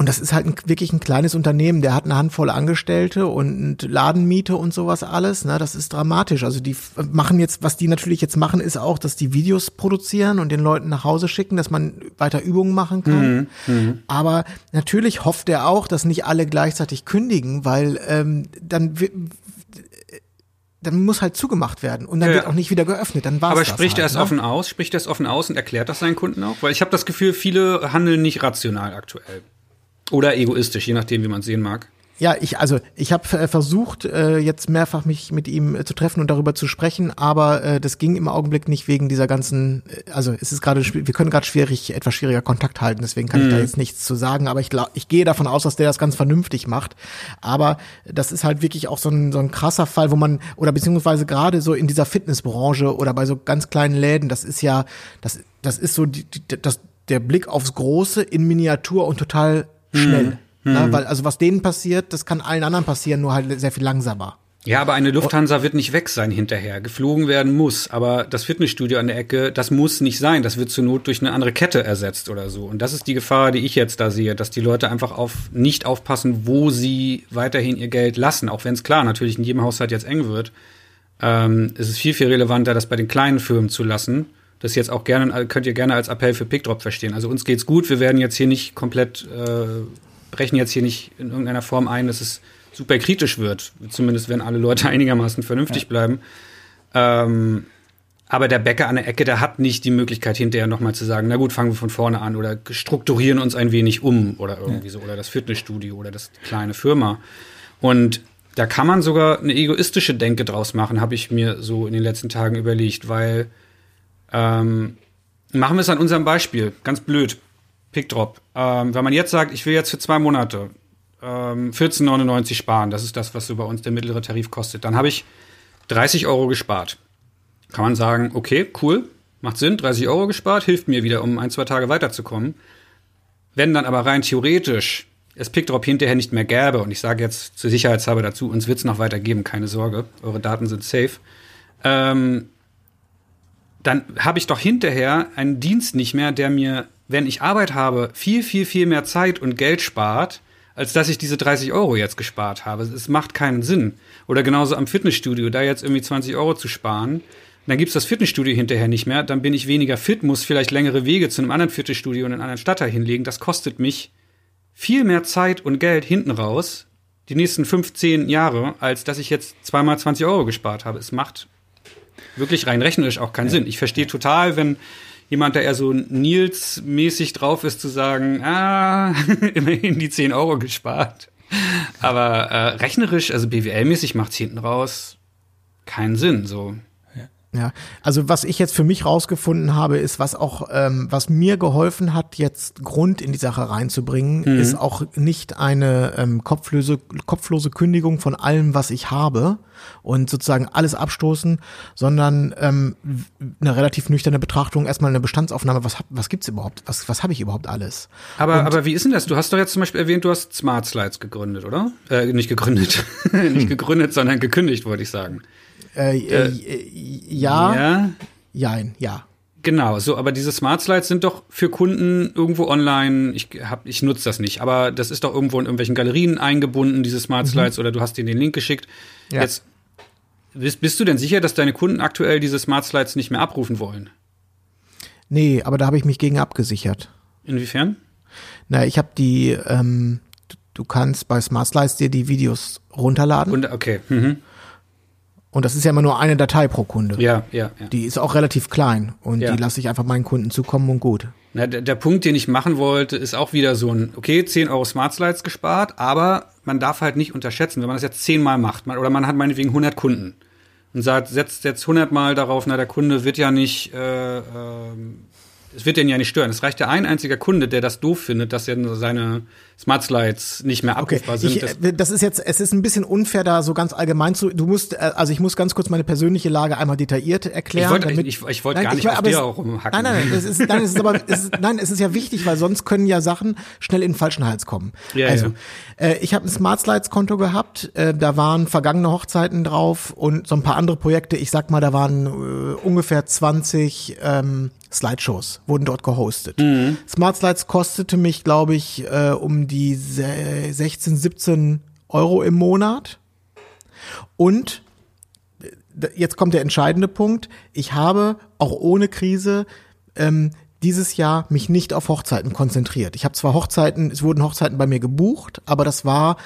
und das ist halt ein, wirklich ein kleines Unternehmen, der hat eine Handvoll Angestellte und Ladenmiete und sowas alles. Ne? Das ist dramatisch. Also die machen jetzt, was die natürlich jetzt machen, ist auch, dass die Videos produzieren und den Leuten nach Hause schicken, dass man weiter Übungen machen kann. Mhm, mhm. Aber natürlich hofft er auch, dass nicht alle gleichzeitig kündigen, weil ähm, dann dann muss halt zugemacht werden und dann ja. wird auch nicht wieder geöffnet. Dann war's Aber spricht halt, er es ne? offen aus? Spricht er es offen aus und erklärt das seinen Kunden auch? Weil ich habe das Gefühl, viele handeln nicht rational aktuell. Oder egoistisch, je nachdem, wie man es sehen mag. Ja, ich also ich habe äh, versucht äh, jetzt mehrfach mich mit ihm äh, zu treffen und darüber zu sprechen, aber äh, das ging im Augenblick nicht wegen dieser ganzen äh, also es ist gerade wir können gerade schwierig etwas schwieriger Kontakt halten, deswegen kann mhm. ich da mhm. jetzt nichts zu sagen, aber ich glaub, ich gehe davon aus, dass der das ganz vernünftig macht, aber das ist halt wirklich auch so ein so ein krasser Fall, wo man oder beziehungsweise gerade so in dieser Fitnessbranche oder bei so ganz kleinen Läden, das ist ja das das ist so die, die, das der Blick aufs Große in Miniatur und total schnell. Mhm. Ne? Weil, also was denen passiert, das kann allen anderen passieren, nur halt sehr viel langsamer. Ja, aber eine Lufthansa wird nicht weg sein hinterher. Geflogen werden muss. Aber das Fitnessstudio an der Ecke, das muss nicht sein. Das wird zur Not durch eine andere Kette ersetzt oder so. Und das ist die Gefahr, die ich jetzt da sehe, dass die Leute einfach auf nicht aufpassen, wo sie weiterhin ihr Geld lassen. Auch wenn es klar natürlich in jedem Haushalt jetzt eng wird. Ähm, es ist viel, viel relevanter, das bei den kleinen Firmen zu lassen. Das jetzt auch gerne, könnt ihr gerne als Appell für Pickdrop verstehen. Also uns geht's gut. Wir werden jetzt hier nicht komplett äh, brechen jetzt hier nicht in irgendeiner Form ein, dass es super kritisch wird. Zumindest wenn alle Leute einigermaßen vernünftig ja. bleiben. Ähm, aber der Bäcker an der Ecke, der hat nicht die Möglichkeit hinterher nochmal zu sagen, na gut, fangen wir von vorne an oder strukturieren uns ein wenig um oder irgendwie ja. so oder das Fitnessstudio oder das kleine Firma. Und da kann man sogar eine egoistische Denke draus machen, habe ich mir so in den letzten Tagen überlegt, weil ähm, machen wir es an unserem Beispiel, ganz blöd. Pickdrop. Ähm, wenn man jetzt sagt, ich will jetzt für zwei Monate ähm, 14,99 sparen, das ist das, was so bei uns der mittlere Tarif kostet, dann habe ich 30 Euro gespart. Kann man sagen, okay, cool, macht Sinn, 30 Euro gespart, hilft mir wieder, um ein, zwei Tage weiterzukommen. Wenn dann aber rein theoretisch es Pickdrop hinterher nicht mehr gäbe, und ich sage jetzt zur Sicherheitshalber dazu, uns wird es noch weitergeben, keine Sorge, eure Daten sind safe, ähm, dann habe ich doch hinterher einen Dienst nicht mehr, der mir wenn ich Arbeit habe, viel, viel, viel mehr Zeit und Geld spart, als dass ich diese 30 Euro jetzt gespart habe. Es macht keinen Sinn. Oder genauso am Fitnessstudio, da jetzt irgendwie 20 Euro zu sparen, dann gibt's das Fitnessstudio hinterher nicht mehr, dann bin ich weniger fit, muss vielleicht längere Wege zu einem anderen Fitnessstudio in einen anderen Stadtteil hinlegen. Das kostet mich viel mehr Zeit und Geld hinten raus, die nächsten 15 Jahre, als dass ich jetzt zweimal 20 Euro gespart habe. Es macht wirklich rein rechnerisch auch keinen ja. Sinn. Ich verstehe total, wenn jemand, der eher so Nils-mäßig drauf ist, zu sagen, ah, immerhin die 10 Euro gespart. Aber äh, rechnerisch, also BWL-mäßig macht's hinten raus keinen Sinn. So. Ja, also was ich jetzt für mich rausgefunden habe, ist, was auch, ähm, was mir geholfen hat, jetzt Grund in die Sache reinzubringen, Mhm. ist auch nicht eine ähm, kopflose, kopflose Kündigung von allem, was ich habe und sozusagen alles abstoßen, sondern ähm, eine relativ nüchterne Betrachtung, erstmal eine Bestandsaufnahme, was, hab, was gibt's überhaupt, was, was habe ich überhaupt alles? Aber, aber wie ist denn das? Du hast doch jetzt zum Beispiel erwähnt, du hast Smart Slides gegründet, oder? Äh, nicht gegründet. nicht gegründet, sondern gekündigt, wollte ich sagen. Äh, äh, ja, Ja. jein, ja. Genau, so, aber diese Smart Slides sind doch für Kunden irgendwo online. Ich hab, ich nutze das nicht, aber das ist doch irgendwo in irgendwelchen Galerien eingebunden, diese Smart Slides, oder du hast ihnen den Link geschickt. Ja. Jetzt bist, bist du denn sicher, dass deine Kunden aktuell diese Smart Slides nicht mehr abrufen wollen? Nee, aber da habe ich mich gegen abgesichert. Inwiefern? Na, ich habe die, ähm, du, du kannst bei Smart Slides dir die Videos runterladen Und okay, mhm. Das ist ja immer nur eine Datei pro Kunde. ja, ja, ja. Die ist auch relativ klein und Ja. die lasse ich einfach meinen Kunden zukommen und gut. Na, der, der Punkt, den ich machen wollte, ist auch wieder so ein, okay, 10 Euro Smart Slides gespart, aber man darf halt nicht unterschätzen, wenn man das jetzt zehnmal macht, man, oder man hat meinetwegen 100 Kunden und sagt, setzt jetzt 100 Mal darauf, na, der Kunde wird ja nicht, äh, ähm, es wird den ja nicht stören. Es reicht ja ein einziger Kunde, der das doof findet, dass ja seine Smart Slides nicht mehr Okay, abrufbar sind. ich, das, äh, das ist jetzt, es ist ein bisschen unfair, da so ganz allgemein zu. Du musst, äh, also ich muss ganz kurz meine persönliche Lage einmal detailliert erklären. Ich wollte- damit- ich- ich wollte gar nicht auf aber dir es- auch rumhacken. Nein, nein, nein, es ist, nein, es ist aber, es ist, nein, es ist ja wichtig, weil sonst können ja Sachen schnell in den falschen Hals kommen. Ja, also, Äh, ich habe ein Smart Slides Konto gehabt, äh, da waren vergangene Hochzeiten drauf und so ein paar andere Projekte. Ich sag mal, da waren äh, ungefähr 20 ähm, Slideshows wurden dort gehostet. Mhm. Smart Slides kostete mich, glaube ich, äh, um die se- 16, 17 Euro im Monat. Und d- jetzt kommt der entscheidende Punkt. Ich habe auch ohne Krise ähm, dieses Jahr mich nicht auf Hochzeiten konzentriert. Ich habe zwar Hochzeiten, es wurden Hochzeiten bei mir gebucht, aber das war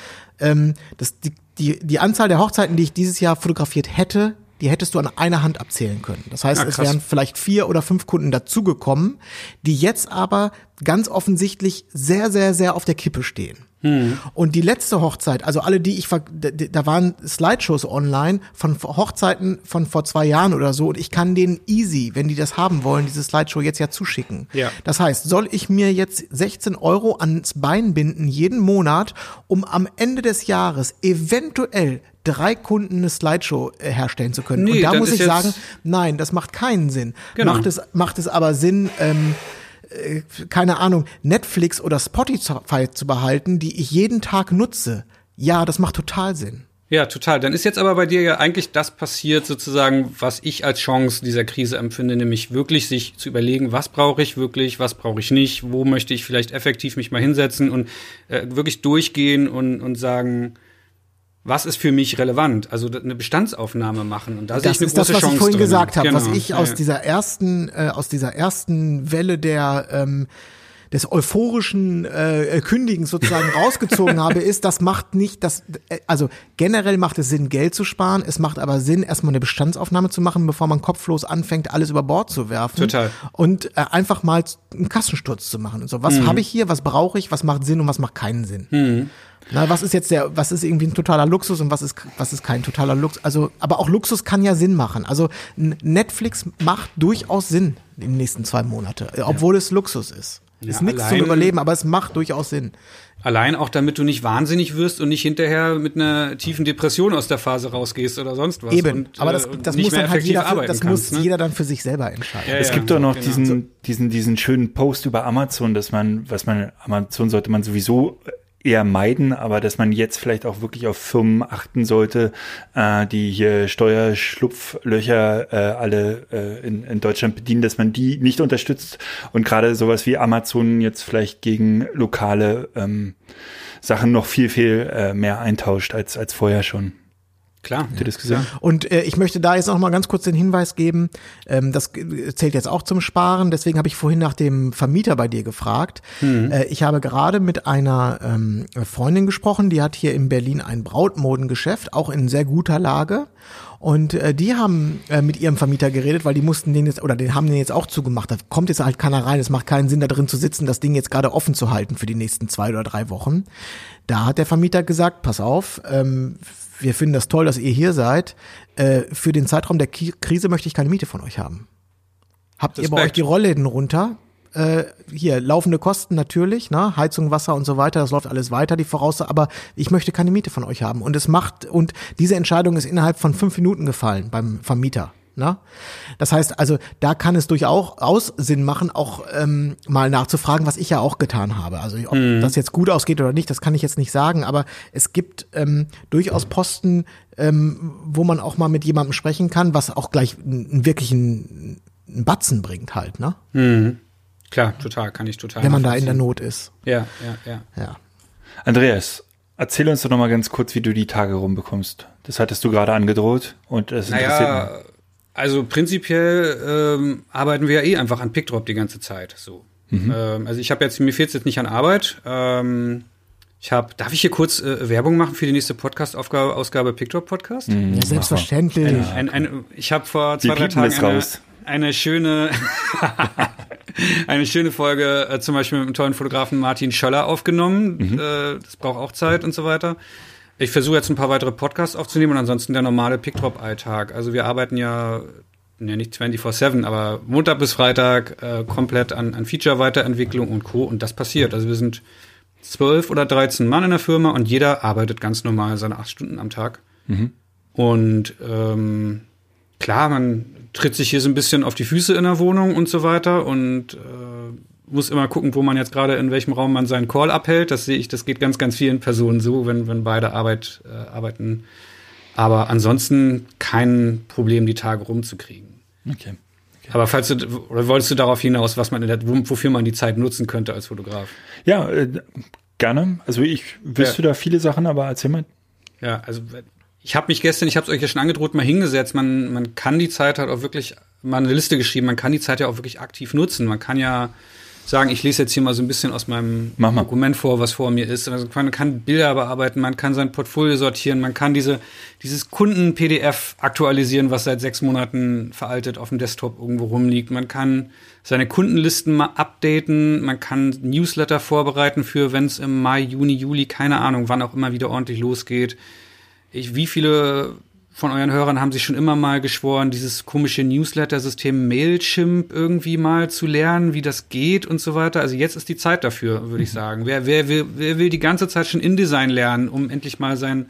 ähm, das, die, die, die Anzahl der Hochzeiten, die ich dieses Jahr fotografiert hätte, die hättest du an einer Hand abzählen können. Das heißt, Ja, es krass. wären vielleicht vier oder fünf Kunden dazugekommen, die jetzt aber ganz offensichtlich sehr, sehr, sehr auf der Kippe stehen. Und die letzte Hochzeit, also alle, die ich, da- waren Slideshows online von Hochzeiten von vor zwei Jahren oder so und ich kann denen easy, wenn die das haben wollen, diese Slideshow jetzt ja zuschicken. Ja. Das heißt, soll ich mir jetzt 16 Euro ans Bein binden jeden Monat, um am Ende des Jahres eventuell drei Kunden eine Slideshow äh, herstellen zu können? Nee, und da muss ich sagen, nein, das macht keinen Sinn. Genau. Macht es, macht es aber Sinn, ähm, äh, keine Ahnung, Netflix oder Spotify zu behalten, die ich jeden Tag nutze. Ja, das macht total Sinn. Ja, total. Dann ist jetzt aber bei dir ja eigentlich das passiert, sozusagen, was ich als Chance dieser Krise empfinde, nämlich wirklich sich zu überlegen, was brauche ich wirklich, was brauche ich nicht, wo möchte ich vielleicht effektiv mich mal hinsetzen und äh, wirklich durchgehen und, und sagen, was ist für mich relevant? Also eine Bestandsaufnahme machen. Und da sehe Das ich eine ist das, große was Chance ich vorhin drin. gesagt habe, was Genau. ich Ja, aus ja. dieser ersten, äh, aus dieser ersten Welle der ähm, des euphorischen äh, Kündigens sozusagen rausgezogen habe, ist, das macht nicht, das, äh, also generell macht es Sinn, Geld zu sparen. Es macht aber Sinn, erstmal eine Bestandsaufnahme zu machen, bevor man kopflos anfängt, alles über Bord zu werfen. Total. Und äh, einfach mal einen Kassensturz zu machen und so. Was Mhm. habe ich hier? Was brauche ich? Was macht Sinn und was macht keinen Sinn? Na, was ist jetzt der, was ist irgendwie ein totaler Luxus und was ist, was ist kein totaler Luxus? Also, aber auch Luxus kann ja Sinn machen. Also, Netflix macht durchaus Sinn in den nächsten zwei Monate, äh, obwohl es Luxus ist. ist nichts zum Überleben, aber es macht durchaus Sinn. Allein auch, damit du nicht wahnsinnig wirst und nicht hinterher mit einer tiefen Depression aus der Phase rausgehst oder sonst was. Eben. Und, aber das, äh, das muss dann halt jeder, für, das kannst, muss ne? jeder dann für sich selber entscheiden. Ja, Es ja, gibt doch noch genau. diesen, diesen, diesen schönen Post über Amazon, dass man, was man, Amazon sollte man sowieso eher meiden, aber dass man jetzt vielleicht auch wirklich auf Firmen achten sollte, äh, die hier Steuerschlupflöcher äh, alle äh, in, in Deutschland bedienen, dass man die nicht unterstützt und gerade sowas wie Amazon jetzt vielleicht gegen lokale ähm, Sachen noch viel, viel äh, mehr eintauscht als, als vorher schon. Klar. Ihr das gesehen? Und äh, ich möchte da jetzt noch mal ganz kurz den Hinweis geben, ähm, das zählt jetzt auch zum Sparen, deswegen habe ich vorhin nach dem Vermieter bei dir gefragt. Äh, ich habe gerade mit einer ähm, Freundin gesprochen, die hat hier in Berlin ein Brautmodengeschäft, auch in sehr guter Lage. Und äh, die haben äh, mit ihrem Vermieter geredet, weil die mussten den jetzt, oder den haben den jetzt auch zugemacht. Da kommt jetzt halt keiner rein. Es macht keinen Sinn, da drin zu sitzen, das Ding jetzt gerade offen zu halten für die nächsten zwei oder drei Wochen. Da hat der Vermieter gesagt, pass auf, ähm, wir finden das toll, dass ihr hier seid. Äh, für den Zeitraum der Ki Krise möchte ich keine Miete von euch haben. Habt ihr bei Respekt. euch die Rollläden runter? Äh, hier, laufende Kosten natürlich, ne? Heizung, Wasser und so weiter, das läuft alles weiter, die Voraussage, aber ich möchte keine Miete von euch haben. Und es macht, und diese Entscheidung ist innerhalb von fünf Minuten gefallen beim Vermieter. Ne? Das heißt also, da kann es durchaus Sinn machen, auch ähm, mal nachzufragen, was ich ja auch getan habe. Also ob das jetzt gut ausgeht oder nicht, das kann ich jetzt nicht sagen, aber es gibt ähm, durchaus Posten, ähm, wo man auch mal mit jemandem sprechen kann, was auch gleich einen wirklichen einen Batzen bringt halt, ne? Klar, total, kann ich total. Wenn man da in der. Not ist. Ja, ja, ja. Ja. Andreas, erzähl uns doch noch mal ganz kurz, wie du die Tage rumbekommst. Das hattest du gerade angedroht und es interessiert Naja, mich. Also prinzipiell ähm, arbeiten wir ja eh einfach an PickDrop die ganze Zeit. So. Mhm. Ähm, also ich habe jetzt, mir fehlt jetzt nicht an Arbeit. Ähm, ich habe, darf ich hier kurz äh, Werbung machen für die nächste Podcast-Ausgabe Ausgabe PickDrop Podcast? Mhm. Ja, selbstverständlich. Ein, ein, ich habe vor zwei, drei Tagen eine, raus. eine schöne eine schöne Folge äh, zum Beispiel mit dem tollen Fotografen Martin Schöller aufgenommen. Mhm. Äh, das braucht auch Zeit und so weiter. Ich versuche jetzt ein paar weitere Podcasts aufzunehmen und ansonsten der normale Pickdrop-Alltag. Also wir arbeiten ja, ja nicht 24-7, aber Montag bis Freitag äh, komplett an, an Feature-Weiterentwicklung und Co. Und das passiert. Also wir sind zwölf oder 13 Mann in der Firma und jeder arbeitet ganz normal seine acht Stunden am Tag. Und ähm, klar, man tritt sich hier so ein bisschen auf die Füße in der Wohnung und so weiter und äh, muss immer gucken, wo man jetzt gerade in welchem Raum man seinen Call abhält. Das sehe ich, das geht ganz, ganz vielen Personen so, wenn, wenn beide Arbeit, äh, arbeiten. Aber ansonsten kein Problem, die Tage rumzukriegen. Okay. Aber falls du, oder wolltest du darauf hinaus, was man in der, wo- wofür man die Zeit nutzen könnte als Fotograf? Ja, äh, gerne. Also ich wüsste da viele Sachen, aber erzähl mal. Ja, also ich habe mich gestern, ich habe es euch ja schon angedroht, mal hingesetzt. Man, man kann die Zeit halt auch wirklich, mal eine Liste geschrieben, man kann die Zeit ja auch wirklich aktiv nutzen. Man kann ja sagen, ich lese jetzt hier mal so ein bisschen aus meinem. Dokument vor, was vor mir ist. Also man kann Bilder bearbeiten, man kann sein Portfolio sortieren, man kann diese, dieses Kunden-PDF aktualisieren, was seit sechs Monaten veraltet auf dem Desktop irgendwo rumliegt. Man kann seine Kundenlisten mal updaten, man kann Newsletter vorbereiten für, wenn es im Mai, Juni, Juli, keine Ahnung, wann auch immer wieder ordentlich losgeht. Ich, wie viele von euren Hörern haben sich schon immer mal geschworen, dieses komische Newsletter-System Mailchimp irgendwie mal zu lernen, wie das geht und so weiter. Also jetzt ist die Zeit dafür, würde ich sagen. Wer, wer, will, wer will die ganze Zeit schon InDesign lernen, um endlich mal sein,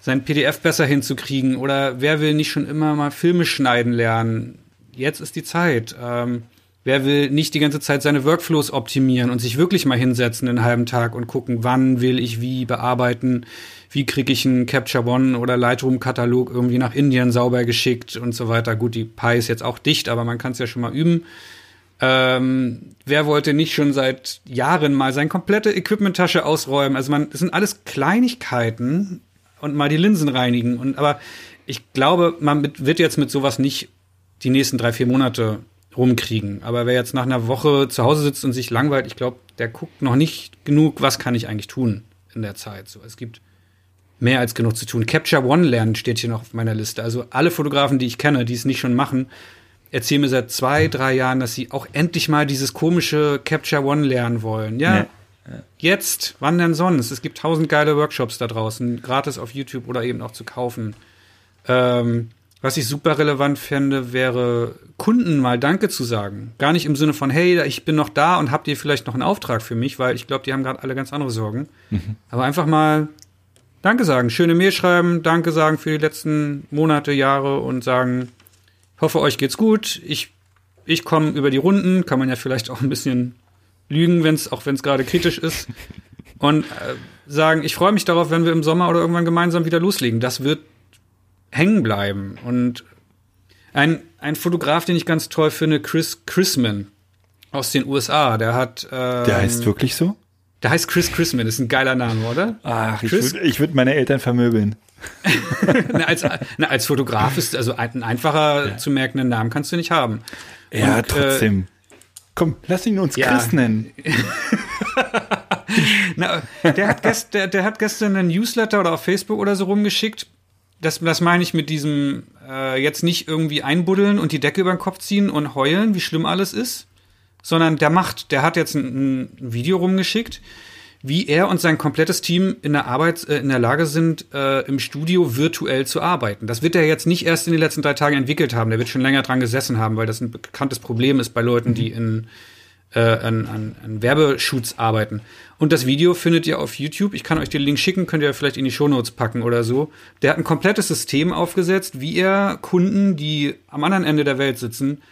sein PDF besser hinzukriegen? Oder wer will nicht schon immer mal Filme schneiden lernen? Jetzt ist die Zeit. Ähm, wer will nicht die ganze Zeit seine Workflows optimieren und sich wirklich mal hinsetzen einen halben Tag und gucken, wann will ich wie bearbeiten? Wie kriege ich einen Capture One oder Lightroom-Katalog irgendwie nach Indien sauber geschickt und so weiter? Gut, die Pi ist jetzt auch dicht, aber man kann es ja schon mal üben. Ähm, wer wollte nicht schon seit Jahren mal seine komplette Equipment-Tasche ausräumen? Also man, das sind alles Kleinigkeiten und mal die Linsen reinigen. Und aber ich glaube, man wird jetzt mit sowas nicht die nächsten drei, vier Monate rumkriegen. Aber wer jetzt nach einer Woche zu Hause sitzt und sich langweilt, ich glaube, der guckt noch nicht genug, was kann ich eigentlich tun in der Zeit. So, es gibt mehr als genug zu tun. Capture One lernen steht hier noch auf meiner Liste. Also alle Fotografen, die ich kenne, die es nicht schon machen, erzählen mir seit zwei, drei Jahren, dass sie auch endlich mal dieses komische Capture One lernen wollen. Ja, jetzt, wann denn sonst? Es gibt tausend geile Workshops da draußen, gratis auf YouTube oder eben auch zu kaufen. Ähm, was ich super relevant fände, wäre Kunden mal Danke zu sagen. Gar nicht im Sinne von, hey, ich bin noch da und habt ihr vielleicht noch einen Auftrag für mich, weil ich glaube, die haben gerade alle ganz andere Sorgen. Aber einfach mal Danke sagen, schöne Mail schreiben, Danke sagen für die letzten Monate, Jahre und sagen, hoffe, euch geht's gut. Ich, ich komme über die Runden, kann man ja vielleicht auch ein bisschen lügen, wenn's, auch wenn es gerade kritisch ist. Und äh, sagen, ich freue mich darauf, wenn wir im Sommer oder irgendwann gemeinsam wieder loslegen. Das wird hängen bleiben. Und ein, ein Fotograf, den ich ganz toll finde, Chris Chrisman aus den USA, der hat. Ähm, Der heißt wirklich so? Der heißt Chris Chrisman, ist ein geiler Name, oder? Ach, ich Chris- würde ich würd meine Eltern vermöbeln. na, als, na, als Fotograf ist also ein, ein einfacher zu merkenden Namen kannst du nicht haben. Ja, Und, äh, trotzdem. Komm, lass ihn uns ja. Chris nennen. Na, der, hat gest, der, der hat gestern einen Newsletter oder auf Facebook oder so rumgeschickt. Das, das meine ich mit diesem äh, jetzt nicht irgendwie einbuddeln und die Decke über den Kopf ziehen und heulen, wie schlimm alles ist, sondern der macht, der hat jetzt ein, ein Video rumgeschickt, wie er und sein komplettes Team in der Arbeit, äh, in der Lage sind, äh, im Studio virtuell zu arbeiten. Das wird er jetzt nicht erst in den letzten drei Tagen entwickelt haben. Der wird schon länger dran gesessen haben, weil das ein bekanntes Problem ist bei Leuten, die in äh, an, an, an Werbeshoots arbeiten. Und das Video findet ihr auf YouTube. Ich kann euch den Link schicken, könnt ihr vielleicht in die Shownotes packen oder so. Der hat ein komplettes System aufgesetzt, wie er Kunden, die am anderen Ende der Welt sitzen,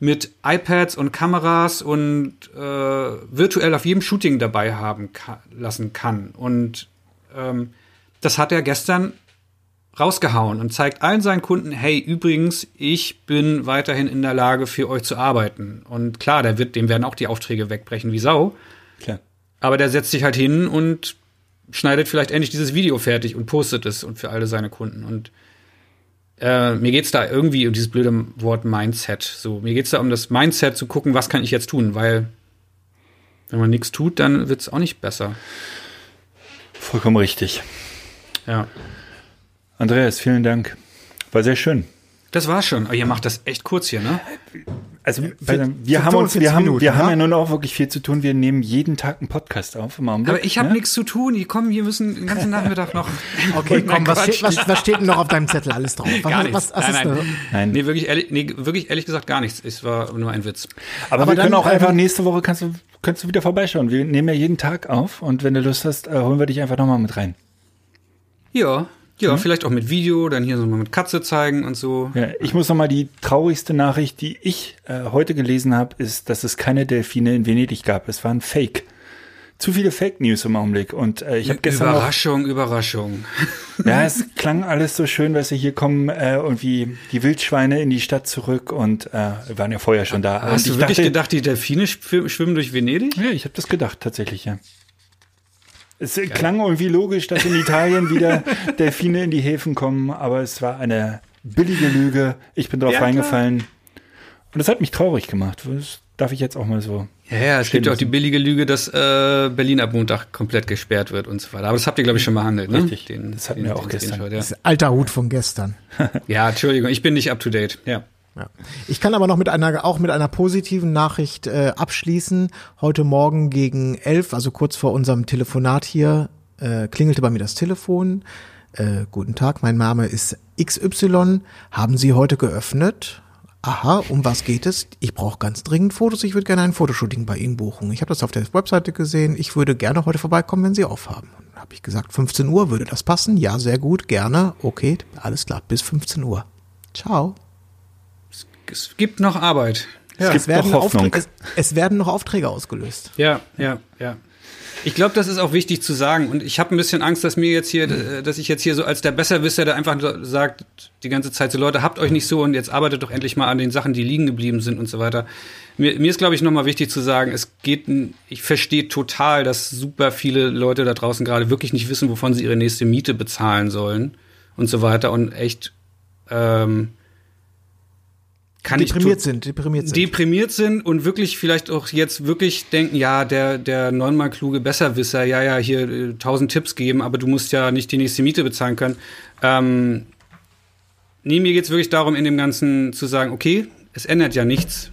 mit iPads und Kameras und äh, virtuell auf jedem Shooting dabei haben ka lassen kann. Und ähm, das hat er gestern rausgehauen und zeigt allen seinen Kunden, hey, übrigens, ich bin weiterhin in der Lage, für euch zu arbeiten. Und klar, der wird, dem werden auch die Aufträge wegbrechen wie Sau. Klar. Aber der setzt sich halt hin und schneidet vielleicht endlich dieses Video fertig und postet es und für alle seine Kunden. Und äh, mir geht's da irgendwie um dieses blöde Wort Mindset. So, mir geht's da um das Mindset zu gucken, was kann ich jetzt tun, weil wenn man nichts tut, dann wird's auch nicht besser. Vollkommen richtig. Ja. Andreas, vielen Dank. War sehr schön. Das war's schon. Aber ihr macht das echt kurz hier, ne? Also wir für haben uns, 45 wir haben, Minuten, wir haben ja? nun auch wirklich viel zu tun. Wir nehmen jeden Tag einen Podcast auf im Augenblick. Aber ich habe ne? nichts zu tun. Die kommen, wir müssen den ganzen Nachmittag noch. Okay, komm, was, steht, was, was steht denn noch auf deinem Zettel alles drauf? Was, Gar nichts. was, was nein, ist nein. Nein. Nee, wirklich ehrlich, nee, wirklich ehrlich gesagt gar nichts. Es war nur ein Witz. Aber, Aber wir können dann, auch einfach nächste Woche kannst du, kannst du wieder vorbeischauen. Wir nehmen ja jeden Tag auf und wenn du Lust hast, äh, holen wir dich einfach nochmal mit rein. Ja, ja, vielleicht auch mit Video, dann hier so mal mit Katze zeigen und so. Ja, ich muss nochmal die traurigste Nachricht, die ich äh, heute gelesen habe, ist, dass es keine Delfine in Venedig gab. Es war ein Fake. Zu viele Fake News im Augenblick. Und äh, ich habe gestern Überraschung, Überraschung. ja, es klang alles so schön, dass sie hier kommen äh, irgendwie die Wildschweine in die Stadt zurück und äh, waren ja vorher schon da. Hast und du ich wirklich dachte, gedacht, die Delfine schw- schwimmen durch Venedig? Ja, ich habe das gedacht tatsächlich, ja. Es äh, klang irgendwie logisch, dass in Italien wieder Delfine in die Häfen kommen, aber es war eine billige Lüge. Ich bin drauf Ja, klar. reingefallen. Und das hat mich traurig gemacht. Das darf ich jetzt auch mal so. Ja, ja, es gibt ja auch die billige Lüge, dass äh, Berlin ab Montag komplett gesperrt wird und so weiter. Aber das habt ihr, glaube ich, schon behandelt, ne? Richtig. Das hatten wir auch gestern. Screenshot, Das ist alter Hut von gestern. Ja. ja, Entschuldigung, ich bin nicht up to date. Ja. Ja. Ich kann aber noch mit einer, auch mit einer positiven Nachricht äh, abschließen. Heute Morgen gegen elf, also kurz vor unserem Telefonat hier, äh, klingelte bei mir das Telefon. Äh, guten Tag, mein Name ist XY. Haben Sie heute geöffnet? Aha, um was geht es? Ich brauche ganz dringend Fotos. Ich würde gerne ein Fotoshooting bei Ihnen buchen. Ich habe das auf der Webseite gesehen. Ich würde gerne heute vorbeikommen, wenn Sie aufhaben. Habe ich gesagt, 15 Uhr würde das passen? Ja, sehr gut, gerne. Okay, alles klar, bis 15 Uhr. Ciao. Es gibt noch Arbeit. Es gibt es, werden noch Hoffnung. Aufträge, es, es werden noch Aufträge ausgelöst. Ja, ja, ja. Ich glaube, das ist auch wichtig zu sagen. Und ich habe ein bisschen Angst, dass mir jetzt hier, äh, dass ich jetzt hier so als der Besserwisser, der einfach so sagt die ganze Zeit so, Leute, habt euch nicht so und jetzt arbeitet doch endlich mal an den Sachen, die liegen geblieben sind und so weiter. Mir, mir ist, glaube ich, nochmal wichtig zu sagen, es geht, ich verstehe total, dass super viele Leute da draußen gerade wirklich nicht wissen, wovon sie ihre nächste Miete bezahlen sollen und so weiter und echt ähm, kann ich Deprimiert to- sind, deprimiert sind. deprimiert sind und wirklich vielleicht auch jetzt wirklich denken, ja, der, der neunmal kluge Besserwisser, ja, ja, hier äh, tausend Tipps geben, aber du musst ja nicht die nächste Miete bezahlen können. Ähm, nee, mir geht's wirklich darum, in dem Ganzen zu sagen, okay, es ändert ja nichts.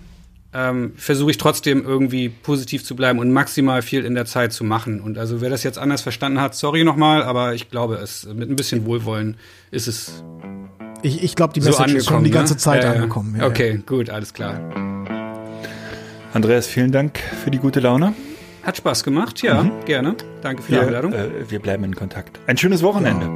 Ähm, Versuche ich trotzdem irgendwie positiv zu bleiben und maximal viel in der Zeit zu machen. Und also wer das jetzt anders verstanden hat, sorry nochmal, aber ich glaube es, mit ein bisschen Wohlwollen ist es ich ich glaube, die so Message angekommen. ist schon die ganze ne? Zeit Ja, ja. angekommen. Ja, okay, gut, alles klar. Andreas, vielen Dank für die gute Laune. Hat Spaß gemacht, ja, gerne. Danke für die Wir, Einladung. äh, wir bleiben in Kontakt. Ein schönes Wochenende.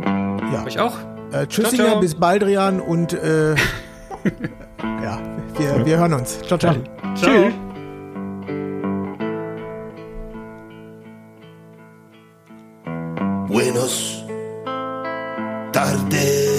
Ja. Euch auch. Äh, tschüss, Ciao, ciao. bis Baldrian und äh, ja, wir, wir hören uns. Ciao, ciao. Ciao. Buenos tardes,